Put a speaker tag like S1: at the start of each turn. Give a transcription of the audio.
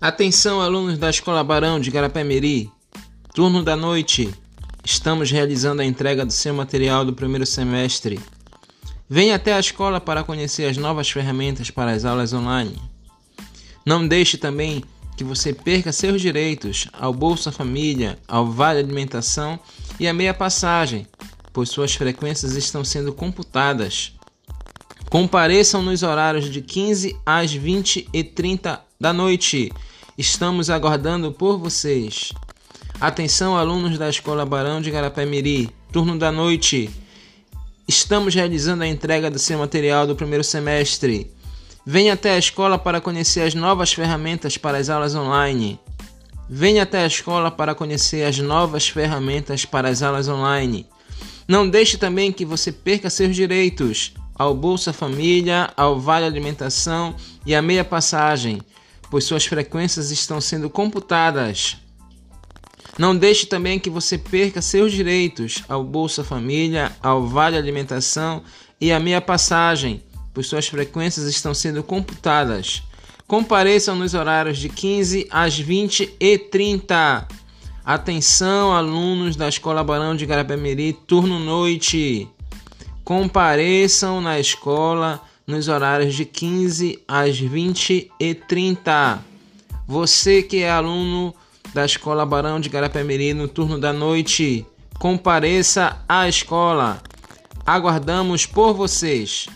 S1: Atenção, alunos da Escola Barão de Garapé-Miri. Turno da noite. Estamos realizando a entrega do seu material do primeiro semestre. Venha até a escola para conhecer as novas ferramentas para as aulas online. Não deixe também que você perca seus direitos ao Bolsa Família, ao Vale Alimentação e à meia passagem, pois suas frequências estão sendo computadas. Compareçam nos horários de 15 às 20 e 30 da noite. Estamos aguardando por vocês. Atenção, alunos da Escola Barão de Garapé-Miri, turno da noite. Estamos realizando a entrega do seu material do primeiro semestre. Venha até a escola para conhecer as novas ferramentas para as aulas online. Venha até a escola para conhecer as novas ferramentas para as aulas online. Não deixe também que você perca seus direitos ao Bolsa Família, ao Vale Alimentação e à meia passagem pois suas frequências estão sendo computadas. Não deixe também que você perca seus direitos ao Bolsa Família, ao Vale Alimentação e à meia passagem, pois suas frequências estão sendo computadas. Compareçam nos horários de 15 às 20 e 30. Atenção, alunos da Escola Barão de Garapé-Miri, turno noite. Compareçam na escola nos horários de 15 às 20 e 30. Você que é aluno da Escola Barão de Garapé-Miri no turno da noite, compareça à escola. Aguardamos por vocês.